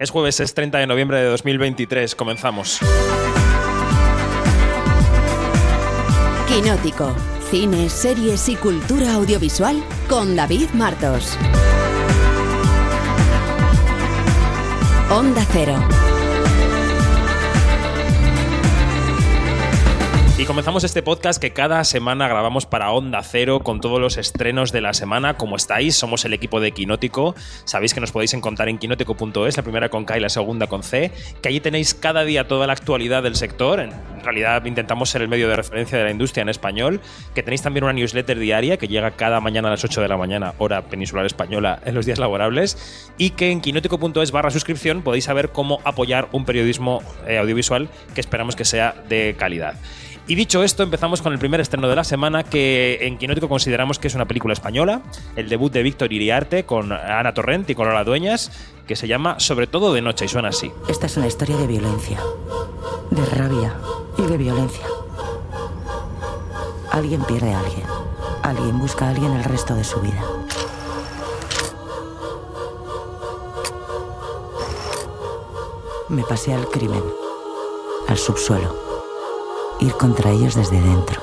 Es jueves, es 30 de noviembre de 2023. Comenzamos. Quinótico. Cine, series y cultura audiovisual con David Martos. Onda Cero. Y comenzamos este podcast que cada semana grabamos para Onda Cero con todos los estrenos de la semana. ¿Cómo estáis? Somos el equipo de Quinótico. Sabéis que nos podéis encontrar en quinótico.es, la primera con K y la segunda con C, que allí tenéis cada día toda la actualidad del sector. En realidad intentamos ser el medio de referencia de la industria en español, que tenéis también una newsletter diaria que llega cada mañana a las 8 de la mañana, hora peninsular española, en los días laborables, y que en quinótico.es barra suscripción podéis saber cómo apoyar un periodismo eh, audiovisual que esperamos que sea de calidad. Y dicho esto, empezamos con el primer estreno de la semana, que en Quinótico consideramos que es una película española, el debut de Víctor Iriarte con Ana Torrent y con Lola Dueñas, que se llama Sobre todo de noche y suena así. Esta es una historia de violencia, de rabia y de violencia. Alguien pierde a alguien. Alguien busca a alguien el resto de su vida. Me pasé al crimen, al subsuelo, ir contra ellos desde dentro.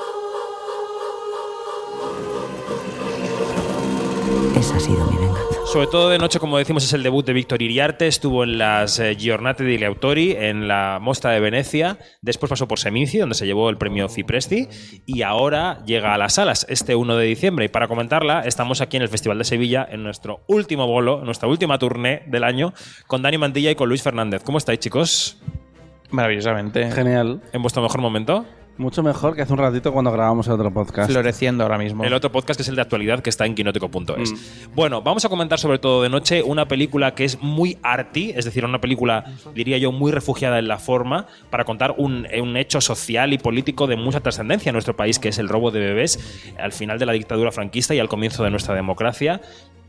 Esa ha sido mi venganza. Sobre todo de noche, como decimos, es el debut de Víctor Iriarte. Estuvo en las eh, Giornate degli Autori, en la Mostra de Venecia. Después pasó por Seminci, donde se llevó el premio Cipresti. Y ahora llega a las salas este 1 de diciembre. Y para comentarla, estamos aquí en el Festival de Sevilla, en nuestro último bolo, nuestra última tournée del año, con Dani Mantilla y con Luis Fernández. ¿Cómo estáis, chicos? Maravillosamente. Genial. ¿En vuestro mejor momento? Mucho mejor que hace un ratito cuando grabamos el otro podcast. Floreciendo ahora mismo. El otro podcast que es el de actualidad que está en quinótico.es. Bueno, vamos a comentar sobre todo de noche una película que es muy arty, es decir, una película, diría yo, muy refugiada en la forma, para contar un, un hecho social y político de mucha trascendencia en nuestro país, que es el robo de bebés al final de la dictadura franquista y al comienzo de nuestra democracia.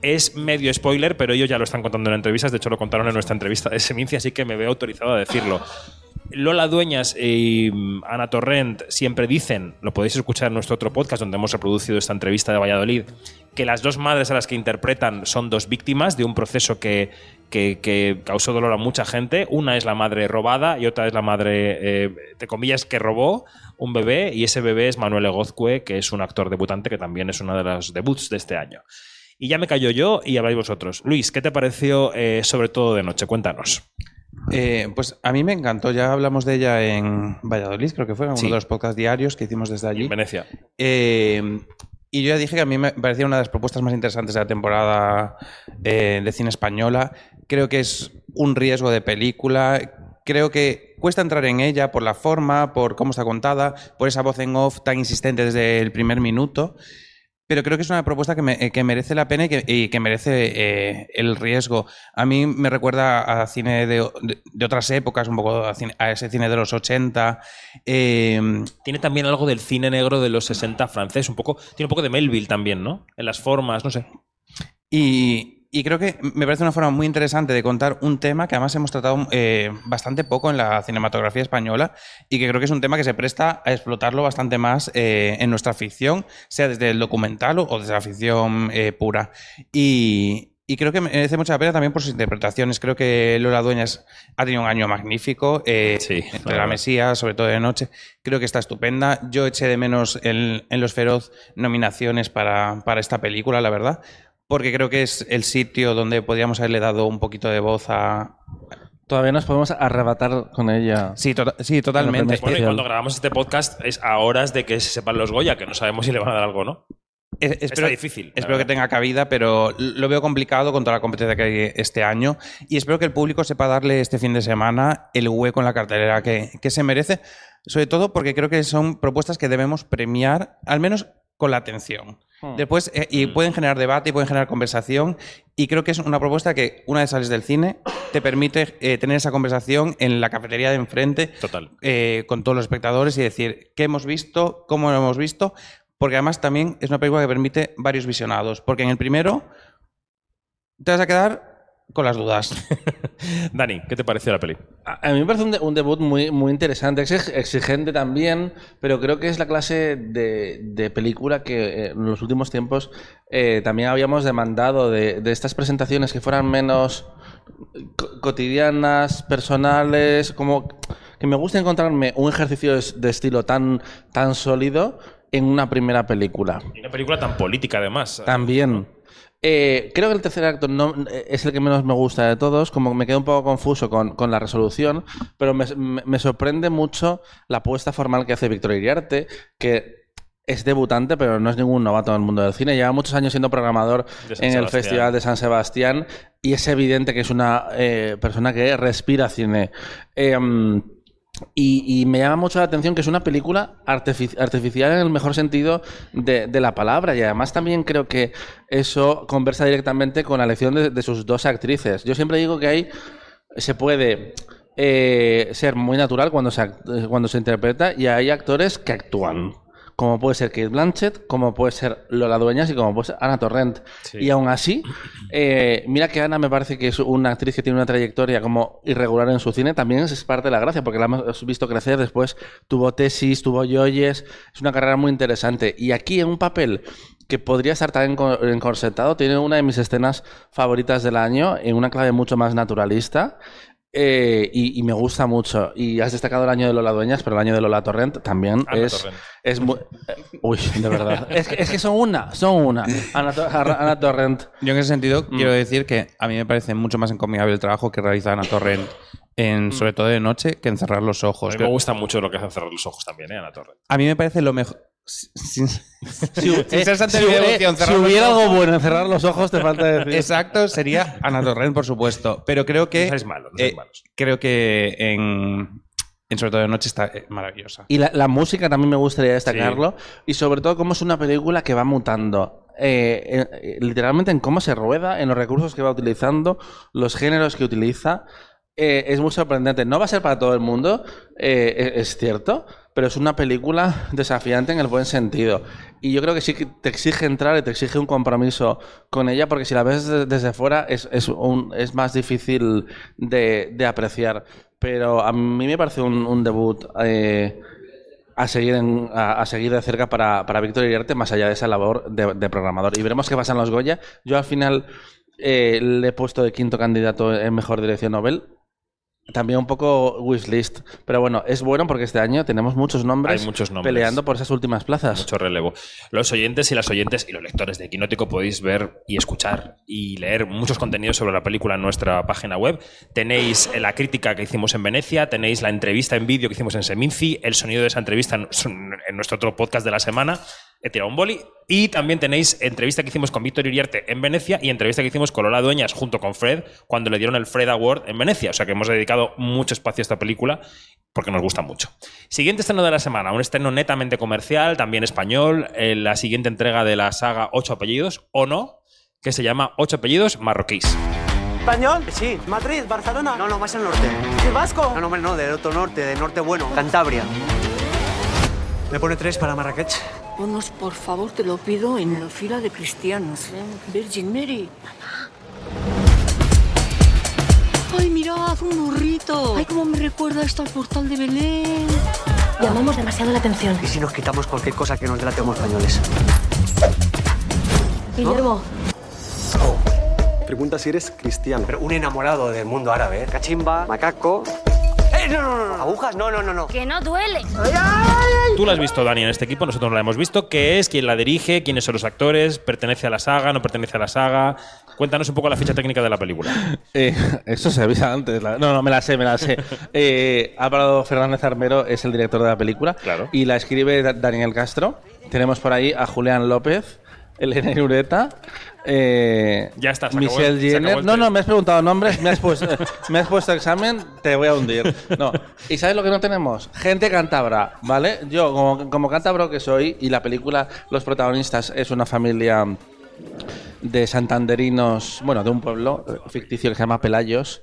Es medio spoiler, pero ellos ya lo están contando en entrevistas. De hecho, lo contaron en nuestra entrevista de Semincia, así que me veo autorizado a decirlo. Lola Dueñas y mm, Ana Torrent siempre dicen, lo podéis escuchar en nuestro otro podcast donde hemos reproducido esta entrevista de Valladolid, que las dos madres a las que interpretan son dos víctimas de un proceso que, que, causó dolor a mucha gente. Una es la madre robada y otra es la madre, eh, de comillas, que robó un bebé y ese bebé es Manuel Egozcue, que es un actor debutante que también es uno de los debuts de este año. Y ya me callo yo y habláis vosotros. Luis, ¿qué te pareció eh, sobre todo de noche? Cuéntanos. Eh, pues a mí me encantó. Ya hablamos de ella en Valladolid, creo que fue, en Sí. uno de los podcasts diarios que hicimos desde allí. En Venecia. Eh, y yo ya dije que a mí me parecía una de las propuestas más interesantes de la temporada eh, de cine española. Creo que es un riesgo de película. Creo que cuesta entrar en ella por la forma, por cómo está contada, por esa voz en off tan insistente desde el primer minuto. Pero creo que es una propuesta que, me- eh, que merece la pena y que, y que merece eh, el riesgo. A mí me recuerda a cine de, de- de otras épocas, un poco a, cine- a ese cine de los 80. eh, Tiene también algo del cine negro de los 60 francés, un poco, tiene un poco de Melville también, ¿no? En las formas, no sé. Y, y creo que me parece una forma muy interesante de contar un tema que además hemos tratado eh, bastante poco en la cinematografía española y que creo que es un tema que se presta a explotarlo bastante más eh, en nuestra ficción, sea desde el documental o, desde la ficción eh, pura. Y, y creo que merece mucha pena también por sus interpretaciones. Creo que Lola Dueñas ha tenido un año magnífico. eh, Sí, entre verdad. la Mesía, sobre todo de noche. Creo que está estupenda. Yo eché de menos en, en Los Feroz nominaciones para, para esta película, la verdad. Porque creo que es el sitio donde podríamos haberle dado un poquito de voz a. Todavía nos podemos arrebatar con ella. Sí, to- sí totalmente. Bueno, y cuando grabamos este podcast es a horas de que se sepan los Goya, que no sabemos si le van a dar algo o no. Es- Está espero, difícil. espero que tenga cabida, pero lo veo complicado con toda la competencia que hay este año. Y espero que el público sepa darle este fin de semana el hueco en la cartelera que, que se merece. Sobre todo porque creo que son propuestas que debemos premiar, al menos con la atención. Hmm. Después, eh, y pueden generar debate y pueden generar conversación. Y creo que es una propuesta que, una vez sales del cine, te permite eh, tener esa conversación en la cafetería de enfrente Total. eh, con todos los espectadores y decir qué hemos visto, cómo lo hemos visto, porque además también es una película que permite varios visionados, porque en el primero te vas a quedar con las dudas. Dani, ¿qué te pareció la peli? A a mí me parece un, de- un debut muy, muy interesante, es ex- exigente también, pero creo que es la clase de, de película que eh, en los últimos tiempos eh, también habíamos demandado de, de estas presentaciones que fueran menos co- cotidianas, personales, como que me gusta encontrarme un ejercicio de, de estilo tan, tan sólido en una primera película. Y una película tan política, además. También. Eh, creo que el tercer acto no, eh, es el que menos me gusta de todos, como me quedo un poco confuso con, con la resolución, pero me, me- me sorprende mucho la apuesta formal que hace Víctor Iriarte, que es debutante, pero no es ningún novato en el mundo del cine. Lleva muchos años siendo programador en el. Festival de San Sebastián y es evidente que es una eh, persona que respira cine. Y, y me llama mucho la atención que es una película artifici- artificial en el mejor sentido de, la palabra. Y además también creo que eso conversa directamente con la elección de, sus dos actrices. Yo siempre digo que ahí se puede eh, ser muy natural cuando se, cuando se interpreta y hay actores que actúan. Como puede ser Kate Blanchett, como puede ser Lola Dueñas y como puede ser Ana Torrent. Sí. Y aún así, eh, mira que Ana me parece que es una actriz que tiene una trayectoria como irregular en su cine, también es parte de la gracia, porque la hemos visto crecer, después tuvo tesis, tuvo yoyes, es una carrera muy interesante. Y aquí en un papel que podría estar tan enco- encorsetado, tiene una de mis escenas favoritas del año, en una clave mucho más naturalista. Eh, y, y me gusta mucho. Y has destacado el año de Lola Dueñas, pero el año de Lola Torrent también Ana es, Torrent. es muy. eh, Uy, de verdad. es, que, es que son una, son una. Ana, Tor- Ana Torrent. Yo en ese sentido Mm. quiero decir que a mí me parece mucho más encomiable el trabajo que realiza Ana Torrent, en, sobre todo de noche, que en cerrar los A ojos. mí me gusta mucho lo que hace cerrar los ojos también, ¿eh, Ana Torre? A mí me parece lo mejor. Sin, si, eh, si hubiera algo bueno en cerrar los ojos, te falta decir. Exacto, sería Ana Torrent, por supuesto. Pero creo que. No no seáis eh, creo que en, en sobre todo de noche está eh, maravillosa. Y la, la música también me gustaría destacarlo. Y sobre todo, cómo es una película que va mutando. Eh, eh, eh, literalmente en cómo se rueda, en los recursos que va utilizando, los géneros que utiliza. Eh, es muy sorprendente. No va a ser para todo el mundo, eh, es, es cierto, pero es una película desafiante en el buen sentido. Y yo creo que sí que te exige entrar y te exige un compromiso con ella, porque si la ves de- desde fuera es, es, un- es más difícil de, de apreciar. Pero a mí me parece un, debut eh, a, seguir en- a, seguir de cerca para, para Víctor Iriarte, más allá de esa labor de, programador. Y veremos qué pasa en los Goya. Yo al final le he puesto de quinto candidato en mejor dirección Nobel. También un poco wishlist. Pero bueno, es bueno porque este año tenemos muchos nombres, Hay muchos nombres. peleando por esas últimas plazas. Mucho relevo. Los oyentes y las oyentes y los lectores de Quinótico podéis ver y escuchar y leer muchos contenidos sobre la película en nuestra página web. Tenéis la crítica que hicimos en Venecia, tenéis la entrevista en vídeo que hicimos en Seminci, el sonido de esa entrevista en, en nuestro otro podcast de la semana. He tirado un boli. Y también tenéis entrevista que hicimos con Víctor Iriarte en Venecia y entrevista que hicimos con Lola Dueñas junto con Fred cuando le dieron el Fred Award en Venecia. O sea que hemos dedicado mucho espacio a esta película porque nos gusta mucho. Siguiente estreno de la semana, un estreno netamente comercial, también español, eh, la siguiente entrega de la saga Ocho Apellidos, o no, que se llama Ocho Apellidos Marroquíes. ¿Español? Sí. ¿Madrid? ¿Barcelona? No, no, más al norte. ¿Y vasco? No, no, hombre, no, del otro norte, del norte bueno. Cantabria. ¿Me pone tres para Marrakech? Ponos, por favor, te lo pido, en la fila de cristianos. Virgin Mary. ¡Ay, mirad, un burrito! ¡Ay, cómo me recuerda esto al portal de Belén! Llamamos demasiado la atención. ¿Y si nos quitamos cualquier cosa que nos delate como españoles? Guillermo, Pregunta si eres cristiano. Pero un enamorado del mundo árabe, ¿eh? Cachimba, macaco... ¡Eh, no, no, no! no! ¿Agujas? No, no, no, no. que no duele. Tú la has visto, Dani, en este equipo, nosotros no la hemos visto. ¿Qué es? ¿Quién la dirige? ¿Quiénes son los actores? ¿Pertenece a la saga? ¿No pertenece a la saga? Cuéntanos un poco la ficha técnica de la película. Eh, eso se avisa antes. la- No, no, me la sé, me la sé. Eh, Álvaro Fernández Armero es el director de la película. Claro. Y la escribe Da- Daniel Castro. Tenemos por ahí a Julián López, Elena Ureta. Eh, Ya está, se acabó Michelle se acabó el No, no, me has preguntado nombres, me has, puesto, me has puesto examen, te voy a hundir. No. ¿Y sabes lo que no tenemos? Gente cántabra, ¿vale? Yo, como, como cántabro que soy, y la película, los protagonistas es una familia de santanderinos, bueno, de un pueblo ficticio que se llama Pelayos.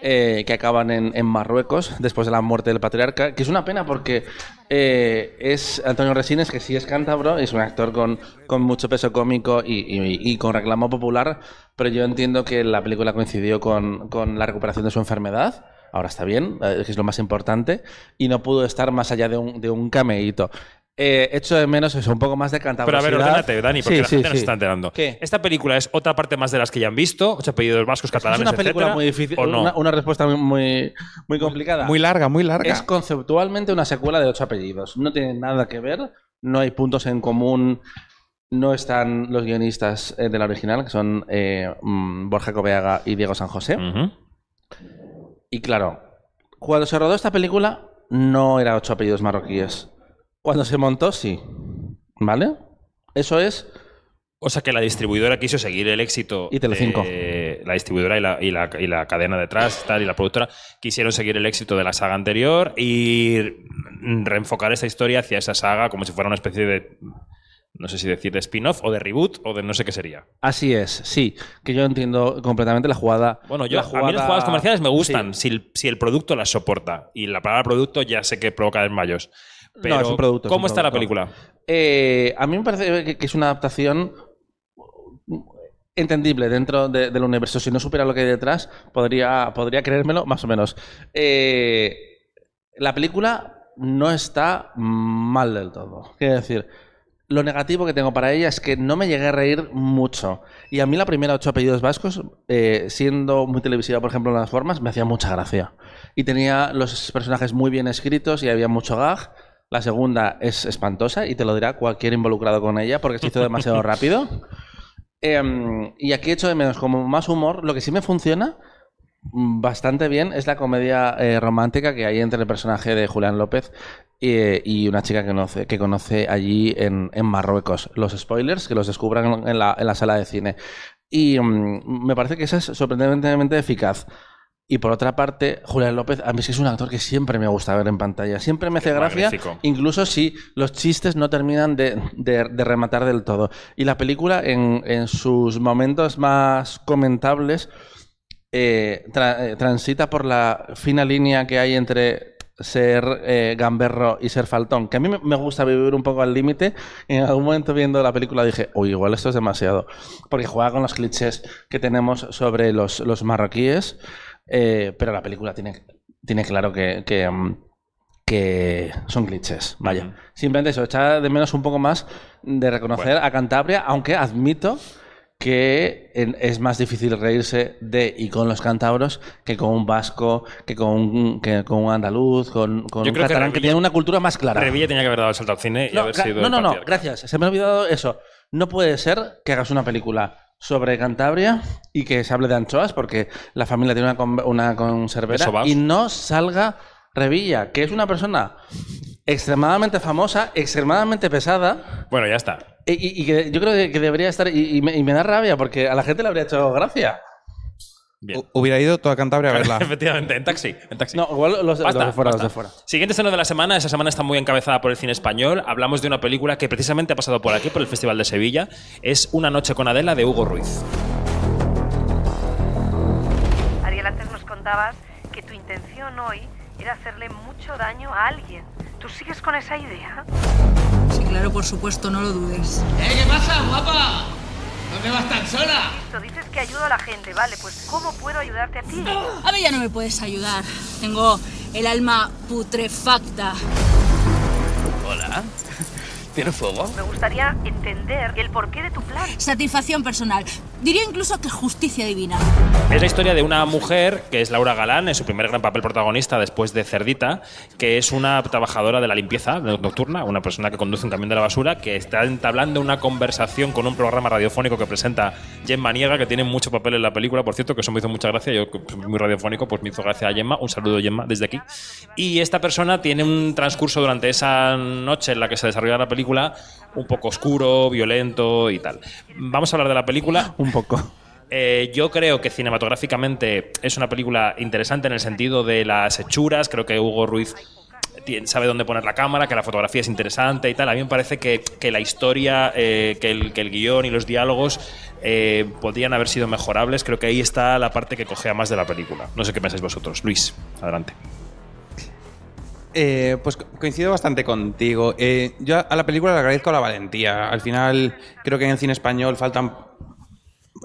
Eh, que acaban en, Marruecos después de la muerte del patriarca, que es una pena porque eh, es Antonio Resines, que sí es cántabro, es un actor con, con mucho peso cómico y, con reclamo popular, pero yo entiendo que la película coincidió con, con la recuperación de su enfermedad. Ahora está bien, eh, es lo más importante, y no pudo estar más allá de un, de un cameíto. Eh, echo de menos eso, un poco más de Pero a ver, ordénate, Dani, porque Sí, la sí, gente no sí. se está enterando. ¿Qué? Esta película es otra parte más de las que ya han visto, ocho apellidos vascos, Es catalanes, una película etcétera, muy difícil, ¿o no? una, una respuesta muy, muy, muy complicada. Muy larga, muy larga. Es conceptualmente una secuela de ocho apellidos. No tiene nada que ver, no hay puntos en común. No están los guionistas eh, de la original, que son eh, mm, Borja Coveaga y Diego San José. Y claro, cuando se rodó esta película, no era ocho apellidos marroquíes. Cuando se montó, sí. ¿Vale? Eso es O sea que la distribuidora quiso seguir el éxito. Y Telecinco. de- la distribuidora y la, y la- y la cadena detrás tal, y la productora quisieron seguir el éxito de la saga anterior y reenfocar esta historia hacia esa saga como si fuera una especie de. No sé si decir de spin-off o de reboot o de no sé qué sería. Así es, sí. Que yo entiendo completamente la jugada. Bueno, yo, la a mí las jugada- jugadas comerciales me gustan Sí. si, el, si el producto las soporta. Y la palabra producto ya sé que provoca desmayos. Pero, es un producto, es ¿cómo un está la producto. película? Eh, a mí me parece que, que es una adaptación entendible dentro de- del universo. Si no supiera lo que hay detrás, podría, podría creérmelo más o menos. Eh, la película no está mal del todo. Quiero decir, lo negativo que tengo para ella es que no me llegué a reír mucho. Y a mí la primera ocho apellidos vascos, eh, siendo muy televisiva, por ejemplo, en las formas, me hacía mucha gracia. Y tenía los personajes muy bien escritos y había mucho gag. La segunda es espantosa y te lo dirá cualquier involucrado con ella porque se hizo demasiado rápido. Em, y aquí echo de menos como más humor. Lo que sí me funciona bastante bien es la comedia eh, romántica que hay entre el personaje de Julián López eh, y una chica que conoce, que conoce allí en, en Marruecos. Los spoilers que los descubran en la, en la sala de cine. Y mm, me parece que esa es sorprendentemente eficaz. Y por otra parte, Julián López, a mí es un actor que siempre me gusta ver en pantalla. Siempre me hace Es gracia, magnífico. incluso si los chistes no terminan de, de- de rematar del todo. Y la película, en, en sus momentos más comentables, eh, tra- eh, transita por la fina línea que hay entre ser eh, gamberro y ser faltón, que a mí me- gusta vivir un poco al límite. En algún momento viendo la película dije, uy, igual esto es demasiado, porque juega con los clichés que tenemos sobre los, los marroquíes, eh, pero la película tiene, tiene claro que, que, mm, que son clichés, vaya. Simplemente eso, echar de menos un poco más de reconocer a Cantabria, aunque admito que es más difícil reírse de y con los cántabros que con un vasco, que con un, que con un andaluz, con, con Yo un creo que catalán que, Revilla- tiene una cultura más clara. Revilla tenía que haber dado el salto al cine y No, haber sido no, no, no, gracias. Se me ha olvidado eso. No puede ser que hagas una película sobre Cantabria y que se hable de anchoas porque la familia tiene una, con- una conservera y no salga Revilla, que es una persona extremadamente famosa, extremadamente pesada Bueno, ya está. y, y- y que yo creo que, que debería estar y, y me, y me da rabia porque a la gente le habría hecho gracia. Bien. Hubiera ido toda Cantabria a verla. Efectivamente, en taxi. En taxi. No, igual los, de fuera, basta. los de fuera. Siguiente estreno de la semana. Esa semana está muy encabezada por el cine español. Hablamos de una película que precisamente ha pasado por aquí, por el Festival de Sevilla. Es Una noche con Adela de Hugo Ruiz. Ariel, antes nos contabas que tu intención hoy era hacerle mucho daño a alguien. ¿Tú sigues con esa idea? Sí, claro, por supuesto, no lo dudes. ¿Eh? ¿Qué pasa, guapa? ¿Dónde vas tan sola? Tú dices que ayudo a la gente, vale, pues ¿cómo puedo ayudarte a ti? A mí ya no me puedes ayudar. Tengo el alma putrefacta. Hola. ¿Tienes fuego? Me gustaría entender el porqué de tu plan. Satisfacción personal. Diría incluso que justicia divina. Es la historia de una mujer que es Laura Galán, en su primer gran papel protagonista después de Cerdita, que es una trabajadora de la limpieza nocturna, una persona que conduce un camión de la basura, que está entablando una conversación con un programa radiofónico que presenta Gemma Niega, que tiene mucho papel en la película, por cierto, que eso me hizo mucha gracia. Yo, que soy muy radiofónico, pues me hizo gracia a Gemma. Un saludo, Gemma, desde aquí. Y esta persona tiene un transcurso durante esa noche en la que se desarrolla la película un poco oscuro, violento y tal. Vamos a hablar de la película. Un poco. Eh, yo creo que cinematográficamente es una película interesante en el sentido de las hechuras. Creo que Hugo Ruiz sabe dónde poner la cámara, que la fotografía es interesante y tal. A mí me parece que, que la historia, eh, que, el, que el guion y los diálogos eh, podrían haber sido mejorables. Creo que ahí está la parte que cogea más de la película. No sé qué pensáis vosotros. Luis, adelante. Eh, pues co- coincido bastante contigo. Eh, yo a la película le agradezco la valentía. Al final, creo que en el cine español faltan.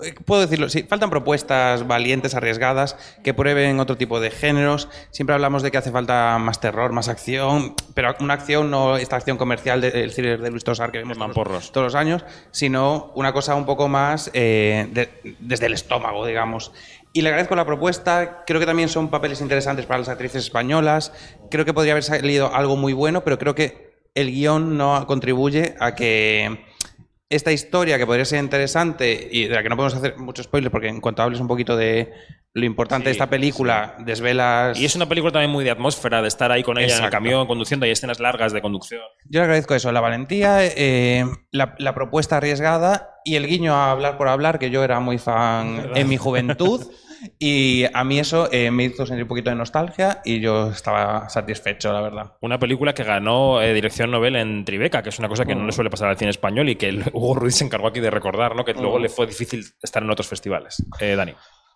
Eh, Puedo decirlo, sí, faltan propuestas valientes, arriesgadas, que prueben otro tipo de géneros. Siempre hablamos de que hace falta más terror, más acción, pero una acción no esta acción comercial del cine de Luis Tosar que vemos todos, los- todos los años, sino una cosa un poco más eh, de- desde el estómago, digamos. Y le agradezco la propuesta. Creo que también son papeles interesantes para las actrices españolas. Creo que podría haber salido algo muy bueno, pero creo que el guion no contribuye a que esta historia, que podría ser interesante y de la que no podemos hacer mucho spoiler, porque en cuanto hables un poquito de lo importante de esta película, desvelas. Y es una película también muy de atmósfera, de estar ahí con ella en el camión, conduciendo. Hay escenas largas de conducción. Yo le agradezco eso, la valentía, eh, la, la propuesta arriesgada y el guiño a hablar por hablar, que yo era muy fan en mi juventud. Y a mí eso eh, me hizo sentir un poquito de nostalgia y yo estaba satisfecho, la verdad. Una película que ganó eh, dirección Nobel en Tribeca, que es una cosa que no le suele pasar al cine español y que el- Hugo Ruiz se encargó aquí de recordar, ¿no? que luego Mm. le fue difícil estar en otros festivales. Eh, Dani.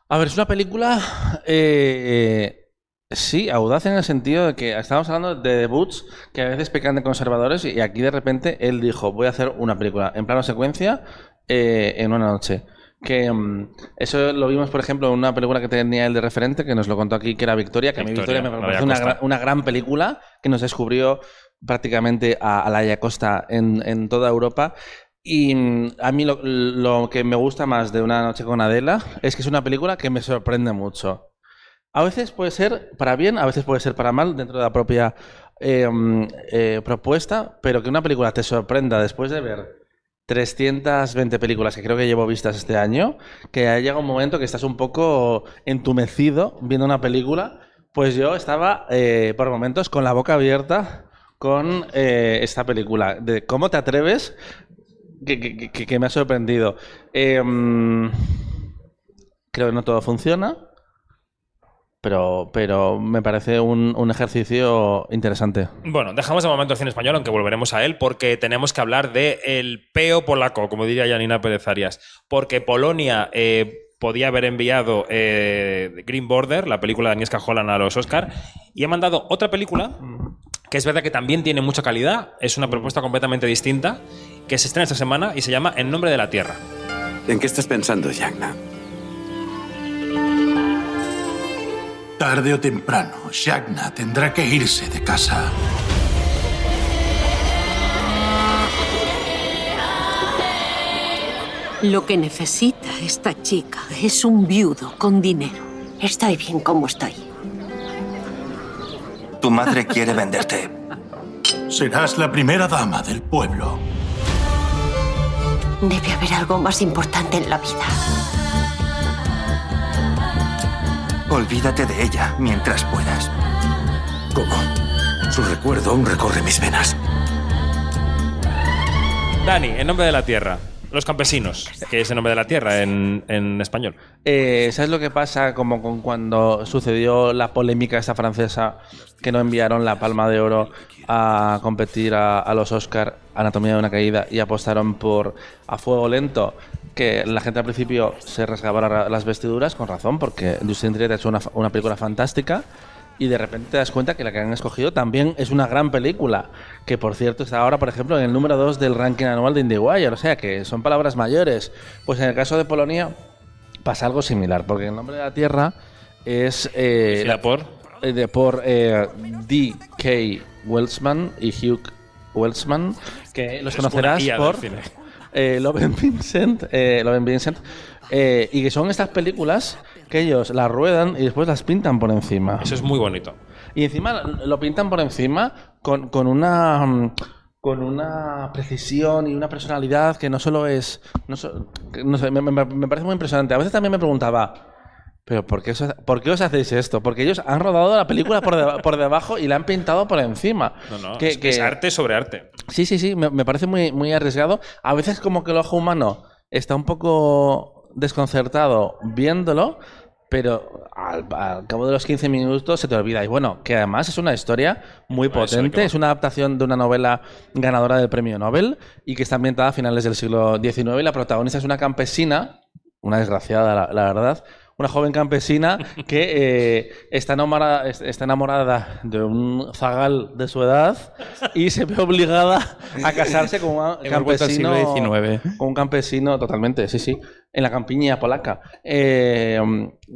A ver, es una película. eh, sí, audaz en el sentido de que estamos hablando de debuts que a veces pecan de conservadores y aquí de repente él dijo: Voy a hacer una película en plano secuencia eh, en una noche. Que mm, eso lo vimos, por ejemplo, en una película que tenía él de referente, que nos lo contó aquí, que era Victoria, que a mí Victoria, Victoria me parece una, gran- una gran película que nos descubrió prácticamente a, a Laia Costa en, en toda Europa. Y mm, a mí lo, lo que me gusta más de Una noche con Adela es que es una película que me sorprende mucho. A veces puede ser para bien, a veces puede ser para mal dentro de la propia eh, mm, eh, propuesta, pero que una película te sorprenda después de ver 320 películas que creo que llevo vistas este año, que ha llegado un momento que estás un poco entumecido viendo una película, pues yo estaba eh, por momentos con la boca abierta con eh, esta película. De cómo te atreves, que, me ha sorprendido. Mm, creo que no todo funciona, pero, pero me parece un, un ejercicio interesante. Bueno, dejamos de momento el cine español, aunque volveremos a él, porque tenemos que hablar de el peo polaco, como diría Janina Pérez Arias. Porque Polonia eh, podía haber enviado eh, Green Border, la película de Agnieszka Holland, a los Oscar, y ha mandado otra película que es verdad que también tiene mucha calidad, es una propuesta completamente distinta, que se estrena esta semana y se llama En nombre de la tierra. ¿En qué estás pensando, Yagna? Tarde o temprano, Shagna tendrá que irse de casa. Lo que necesita esta chica es un viudo con dinero. Estoy bien como estoy. Tu madre quiere venderte. Serás la primera dama del pueblo. Debe haber algo más importante en la vida. Olvídate de ella mientras puedas. ¿Cómo? Su recuerdo aún recorre mis venas. Dani, En nombre de la tierra. Los campesinos, que es En nombre de la tierra en, en español. Eh, ¿Sabes lo que pasa como con cuando sucedió la polémica esta francesa que no enviaron la Palma de Oro a competir a, a los Oscar Anatomía de una caída y apostaron por A Fuego Lento? Que la gente al principio se rasgaba la- las vestiduras con razón porque Justin Triet ha hecho una, una película fantástica y de repente te das cuenta que la que han escogido también es una gran película. Que por cierto está ahora, por ejemplo, en el número 2 del ranking anual de IndieWire. O sea que son palabras mayores. Pues en el caso de Polonia pasa algo similar, porque el nombre de la tierra es. Eh, ¿Dirigida por? eh, de, por eh, D.K. Welsman y Hugh Welsman, que los conocerás por eh, Loven Vincent, eh, Vincent eh, y que son estas películas que ellos las ruedan y después las pintan por encima. Eso es muy bonito. Y encima lo pintan por encima con, con una mm, con una precisión y una personalidad que no solo es no, so- que no sé, me, me- me parece muy impresionante. A veces también me preguntaba, pero ¿por qué, os, ha- ¿por qué os hacéis esto? Porque ellos han rodado la película por, deba- por debajo y la han pintado por encima. No, no, Que- es, que es que- arte sobre arte. Sí, sí, sí, me, me parece muy, muy arriesgado. A veces como que el ojo humano está un poco desconcertado viéndolo, pero al, al cabo de los 15 minutos se te olvida. Y bueno, que además es una historia muy Bueno, potente, es una adaptación de una novela ganadora del premio Nobel y que está ambientada a finales del siglo XIX y la protagonista es una campesina, una desgraciada, la, la verdad, una joven campesina que eh, está, enamorada, es- está enamorada de un zagal de su edad y se ve obligada a casarse con un campesino. Con un campesino, totalmente, sí, sí. En la campiña polaca. Eh,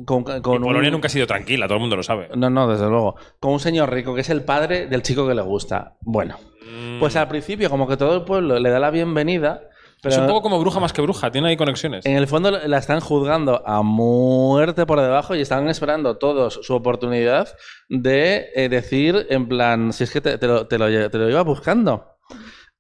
con, Polonia un- nunca ha sido tranquila, todo el mundo lo sabe. no, no, desde luego. Con un señor rico que es el padre del chico que le gusta. Bueno, Mm. pues al principio como que todo el pueblo le da la bienvenida, pero es un poco como bruja más que bruja, tiene ahí conexiones. en el fondo la están juzgando a muerte por debajo y están esperando todos su oportunidad de eh, decir en plan, si es que te, te lo, te lo- te lo iba buscando.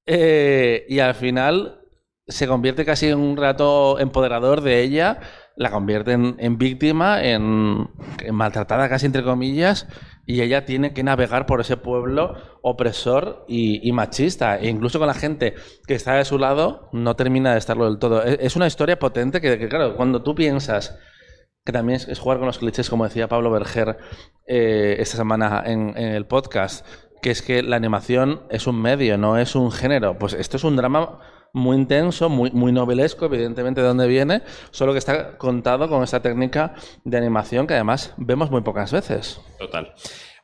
Eh, y al final se convierte casi en un rato empoderador de ella, la convierte en, en víctima, en, en maltratada casi entre comillas, y ella tiene que navegar por ese pueblo opresor y, machista. E incluso con la gente que está de su lado, no termina de estarlo del todo. Es, es una historia potente que, claro, cuando tú piensas que también es, es jugar con los clichés, como decía Pablo Berger eh, esta semana en el podcast, que es que la animación es un medio, no es un género. Pues esto es un drama muy intenso, muy, muy novelesco, evidentemente de dónde viene, solo que está contado con esa técnica de animación que además vemos muy pocas veces. Total.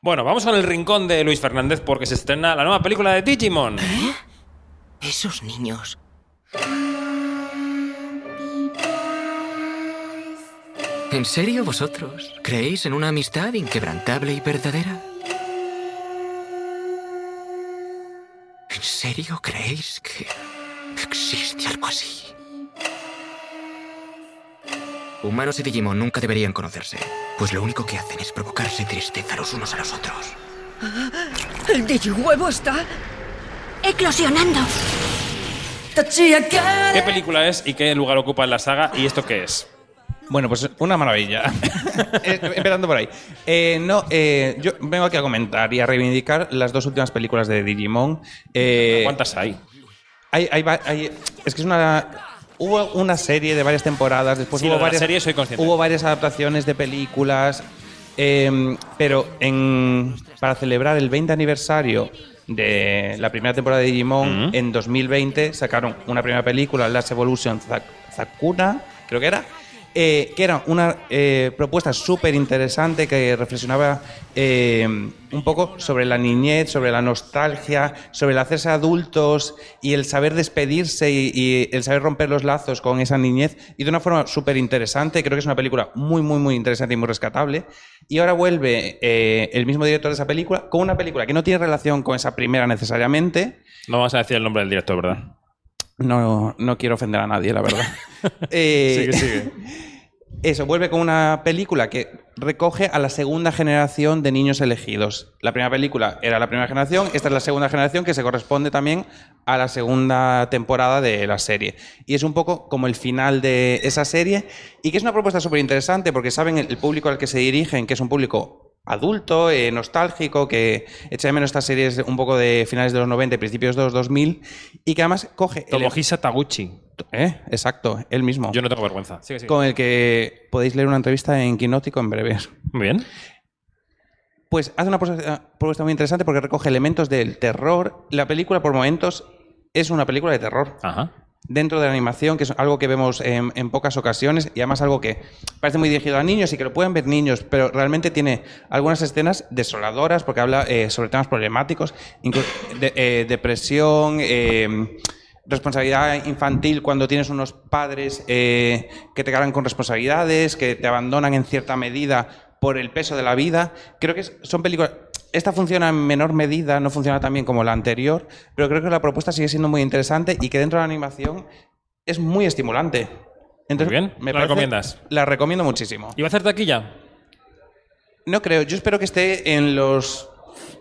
Bueno, vamos con el rincón de Luis Fernández porque se estrena la nueva película de Digimon. Esos niños. ¿En serio vosotros creéis en una amistad inquebrantable y verdadera? ¿En serio creéis que existe algo así? Humanos y Digimon nunca deberían conocerse, pues lo único que hacen es provocarse tristeza los unos a los otros. El digihuevo está eclosionando. ¿Qué película es y qué lugar ocupa en la saga y esto qué es? Bueno, pues una maravilla. Eh, Empezando por ahí. Eh, no, eh, yo vengo aquí a comentar y a reivindicar las dos últimas películas de Digimon. Eh, ¿Cuántas hay? Hay, hay hay- es que es una. Hubo una serie de varias temporadas, después Sí, hubo varias. serie soy consciente. Hubo varias adaptaciones de películas. eh, pero en, para celebrar el 20 aniversario de la primera temporada de Digimon, en 2020 sacaron una primera película, Last Evolution Zak- Sakuna, creo que era, eh, que era una eh, propuesta súper interesante que reflexionaba eh, un poco sobre la niñez, sobre la nostalgia, sobre el hacerse adultos y el saber despedirse y, y el saber romper los lazos con esa niñez y de una forma súper interesante. Creo que es una película muy, muy, muy interesante y muy rescatable. Y ahora vuelve el mismo director de esa película con una película que no tiene relación con esa primera necesariamente. No vamos a decir el nombre del director, ¿verdad? No, no quiero ofender a nadie, la verdad. Eh, Sigue, sigue. Eso, vuelve con una película que recoge a la segunda generación de niños elegidos. La primera película era la primera generación, esta es la segunda generación que se corresponde también a la segunda temporada de la serie. Y es un poco como el final de esa serie y que es una propuesta súper interesante porque saben el, el público al que se dirigen, que es un público adulto, eh, nostálgico, que echa de menos estas series un poco de finales de los 90 y principios de los 2000 y que además coge... el- Tomohisa Taguchi. ¿Eh? Exacto, él mismo. Yo no tengo vergüenza. Sigue, sigue. Con el que podéis leer una entrevista en Quinótico en breve. Muy bien. Pues hace una propuesta propuesta muy interesante porque recoge elementos del terror. La película, por momentos, es una película de terror. Ajá. Dentro de la animación, que es algo que vemos en, pocas ocasiones y además algo que parece muy dirigido a niños y que lo pueden ver niños, pero realmente tiene algunas escenas desoladoras porque habla eh, sobre temas problemáticos, de- eh, depresión, eh, responsabilidad infantil cuando tienes unos padres que te cargan con responsabilidades, que te abandonan en cierta medida por el peso de la vida. Creo que son películas. Esta funciona en menor medida, no funciona tan bien como la anterior, pero creo que la propuesta sigue siendo muy interesante y que dentro de la animación es muy estimulante. Entonces, Muy bien. me ¿La recomiendas? La recomiendo muchísimo. ¿Y va a hacer taquilla? No creo, yo espero que esté en los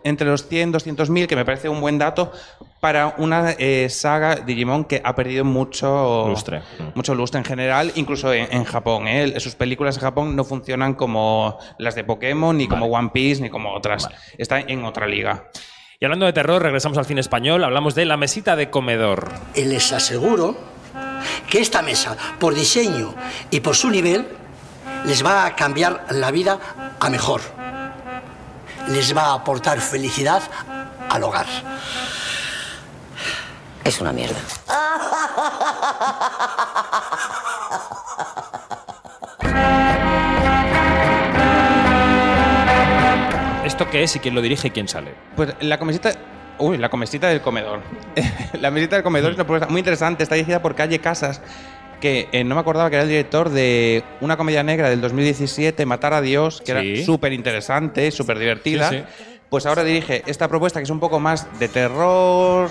entre los 100, 200 mil, que me parece un buen dato para una eh, saga Digimon que ha perdido mucho Lustre. mucho lustre en general, incluso en, en Japón. ¿eh? Sus películas en Japón no funcionan como las de Pokémon, ni como One Piece, ni como otras. Está en otra liga. Y hablando de terror, regresamos al cine español. Hablamos de La mesita de comedor. Y les aseguro que esta mesa, por diseño y por su nivel, les va a cambiar la vida a mejor. Les va a aportar felicidad al hogar. Es una mierda. ¿Esto qué es y quién lo dirige y quién sale? Pues la comesita. Uy, la comesita del comedor. la mesita del comedor es una propuesta muy interesante. Está dirigida por Calle Casas, que eh, no me acordaba que era el director de una comedia negra del 2017, Matar a Dios, que Sí. era súper interesante, súper divertida. Sí, sí. Pues ahora dirige esta propuesta que es un poco más de terror.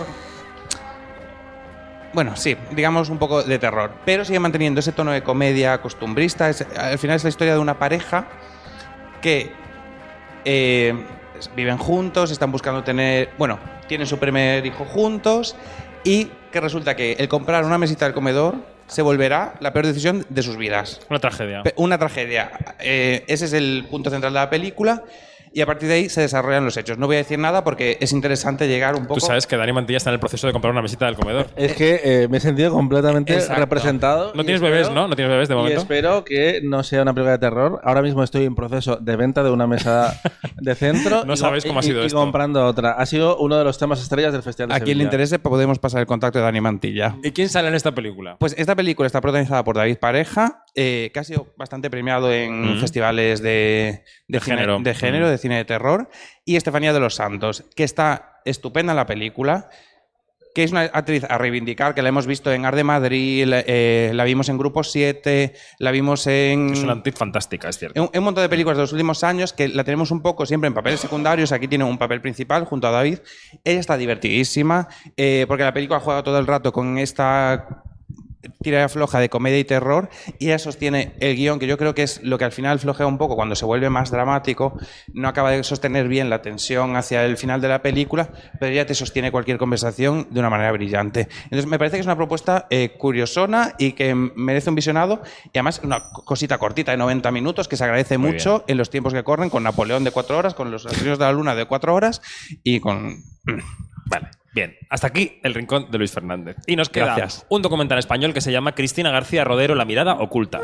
Bueno, sí, digamos un poco de terror, pero sigue manteniendo ese tono de comedia costumbrista. Es- al final es la historia de una pareja que eh, viven juntos, están buscando tener, bueno, tienen su primer hijo juntos y que resulta que el comprar una mesita del comedor se volverá la peor decisión de sus vidas. Una tragedia. Una tragedia. Eh, ese es el punto central de la película y a partir de ahí se desarrollan los hechos. No voy a decir nada porque es interesante llegar un poco... Tú sabes que Dani Mantilla está en el proceso de comprar una mesita del comedor. Es que eh, me he sentido completamente Exacto. representado. No y tienes espero- bebés, ¿no? No tienes bebés de Y momento. espero que no sea una película de terror. Ahora mismo estoy en proceso de venta de una mesa de centro. No y- sabes cómo ha y- sido y esto. comprando otra. Ha sido uno de los temas estrellas del Festival de A quien le interese podemos pasar el contacto de Dani Mantilla. ¿Y quién sale en esta película? Pues esta película está protagonizada por David Pareja, eh, que ha sido bastante premiado en Mm. festivales de, De género. de género, Mm. de cine de terror, y Estefanía de los Santos, que está estupenda en la película, que es una actriz a reivindicar, que la hemos visto en Arde Madrid, la, eh, la vimos en Grupo 7, la vimos en... Es una actriz fantástica, es cierto. En en un montón de películas de los últimos años que la tenemos un poco siempre en papeles secundarios. Aquí tiene un papel principal junto a David. Ella está divertidísima eh, porque la película juega todo el rato con esta tira floja de comedia y terror y ella sostiene el guion que yo creo que es lo que al final flojea un poco cuando se vuelve más dramático no acaba de sostener bien la tensión hacia el final de la película pero ella te sostiene cualquier conversación de una manera brillante. Entonces me parece que es una propuesta eh, curiosona y que merece un visionado y además una co- cosita cortita de 90 minutos que se agradece Muy mucho en los tiempos que corren con Napoleón de 4 horas con los asesinos de la luna de 4 horas y con Vale, bien. Hasta aquí el rincón de Luis Fernández. Y nos queda Gracias. un documental español que se llama Cristina García Rodero, La mirada oculta.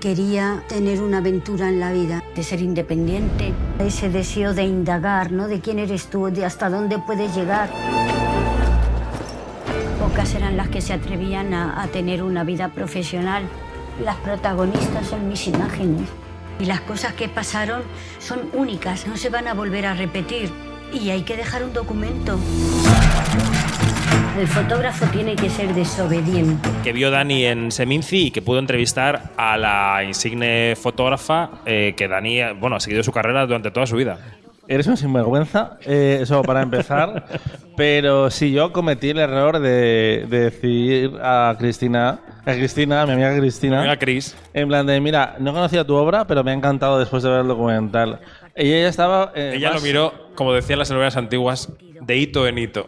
Quería tener una aventura en la vida, de ser independiente, ese deseo de indagar, ¿no? De quién eres tú, de hasta dónde puedes llegar. Pocas eran las que se atrevían a, a tener una vida profesional. Las protagonistas son mis imágenes. Y las cosas que pasaron son únicas, no se van a volver a repetir. Y hay que dejar un documento. El fotógrafo tiene que ser desobediente. Que vio Dani en Seminci y que pudo entrevistar a la insigne fotógrafa eh, que Dani, eh, bueno, ha seguido su carrera durante toda su vida. Eres un sinvergüenza, eh, eso para empezar. pero si yo cometí el error de, de decir a Cristina, a Cristina, a mi amiga Cristina, Amiga Cris. en plan de, mira, no conocía tu obra, pero me ha encantado después de ver el documental. Y ella estaba... eh, Ella más- lo miró, como decían las novelas antiguas, de hito en hito.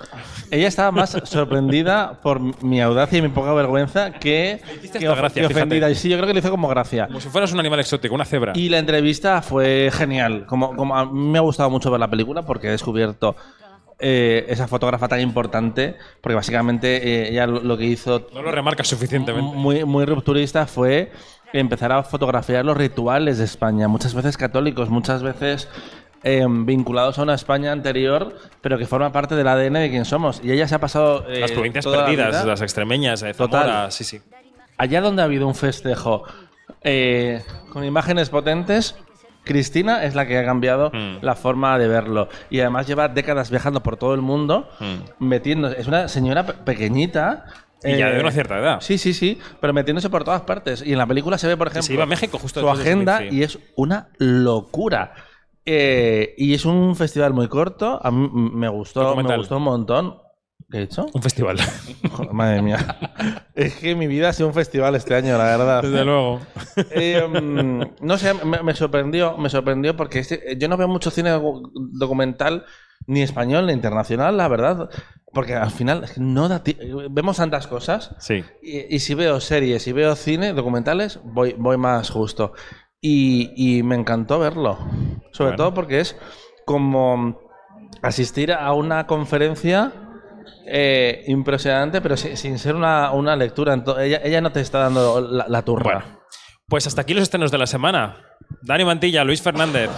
Ella estaba más sorprendida por mi audacia y mi poca vergüenza que, hiciste que, hasta of- gracia, que fíjate. ofendida. Y sí, yo creo que le hizo como gracia. Como si fueras un animal exótico, una cebra. Y la entrevista fue genial. Como, como a mí me ha gustado mucho ver la película porque he descubierto eh, esa fotógrafa tan importante. Porque básicamente eh, ella lo, lo que hizo No lo remarcas suficientemente. muy, muy rupturista fue empezar a fotografiar los rituales de España. Muchas veces católicos, muchas veces eh, vinculados a una España anterior, pero que forma parte del ADN de quien somos. Y ella se ha pasado. eh, Las provincias la perdidas, las extremeñas, eh, Total. Zamora, sí, sí. Allá donde ha habido un festejo eh, con imágenes potentes, Cristina es la que ha cambiado Mm. la forma de verlo. Y además lleva décadas viajando por todo el mundo, metiéndose. Es una señora pe- pequeñita. Y ya de eh, una cierta edad. Sí, sí, sí, pero metiéndose por todas partes. Y en la película se ve, por ejemplo, se iba a México justo su de agenda y es una locura. Eh, y es un festival muy corto. A mí me gustó, me gustó un montón. ¿Qué he hecho? Un festival. Joder, madre mía. es que mi vida ha sido un festival este año, la verdad. Desde luego. Eh, mm, no sé, me, me sorprendió, me sorprendió porque este- yo no veo mucho cine docu- documental ni español ni internacional, la verdad, porque al final es que no da vemos tantas cosas Sí. y, y si veo series y veo cine documentales voy voy más justo y, y me encantó verlo, sobre Bueno. todo porque es como asistir a una conferencia eh, impresionante, pero si- sin ser una, una lectura. Ento- ella, ella no te está dando la, la turra. Bueno. Pues hasta aquí los estrenos de la semana. Dani Mantilla, Luis Fernández.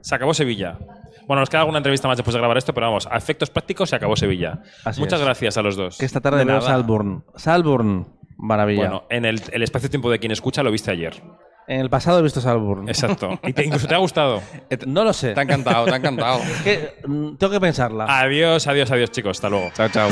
Se acabó Sevilla. Bueno, nos queda alguna entrevista más después de grabar esto, pero vamos, a efectos prácticos se acabó Sevilla. Así Muchas es. gracias a los dos. Que esta tarde De veo. Salburn. Salburn, maravilla. Bueno, en el, el espacio-tiempo de quien escucha lo viste ayer. En el pasado he visto Salburn. Exacto. Y te- incluso te ha gustado. No lo sé. Te ha encantado, te ha encantado. Es que, mm, tengo que pensarla. Adiós, adiós, adiós, chicos. Hasta luego. Chao, chao.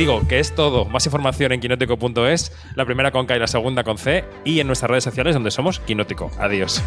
Digo que es todo. Más información en quinótico.es, la primera con K y la segunda con C, y en nuestras redes sociales donde somos Quinótico. Adiós.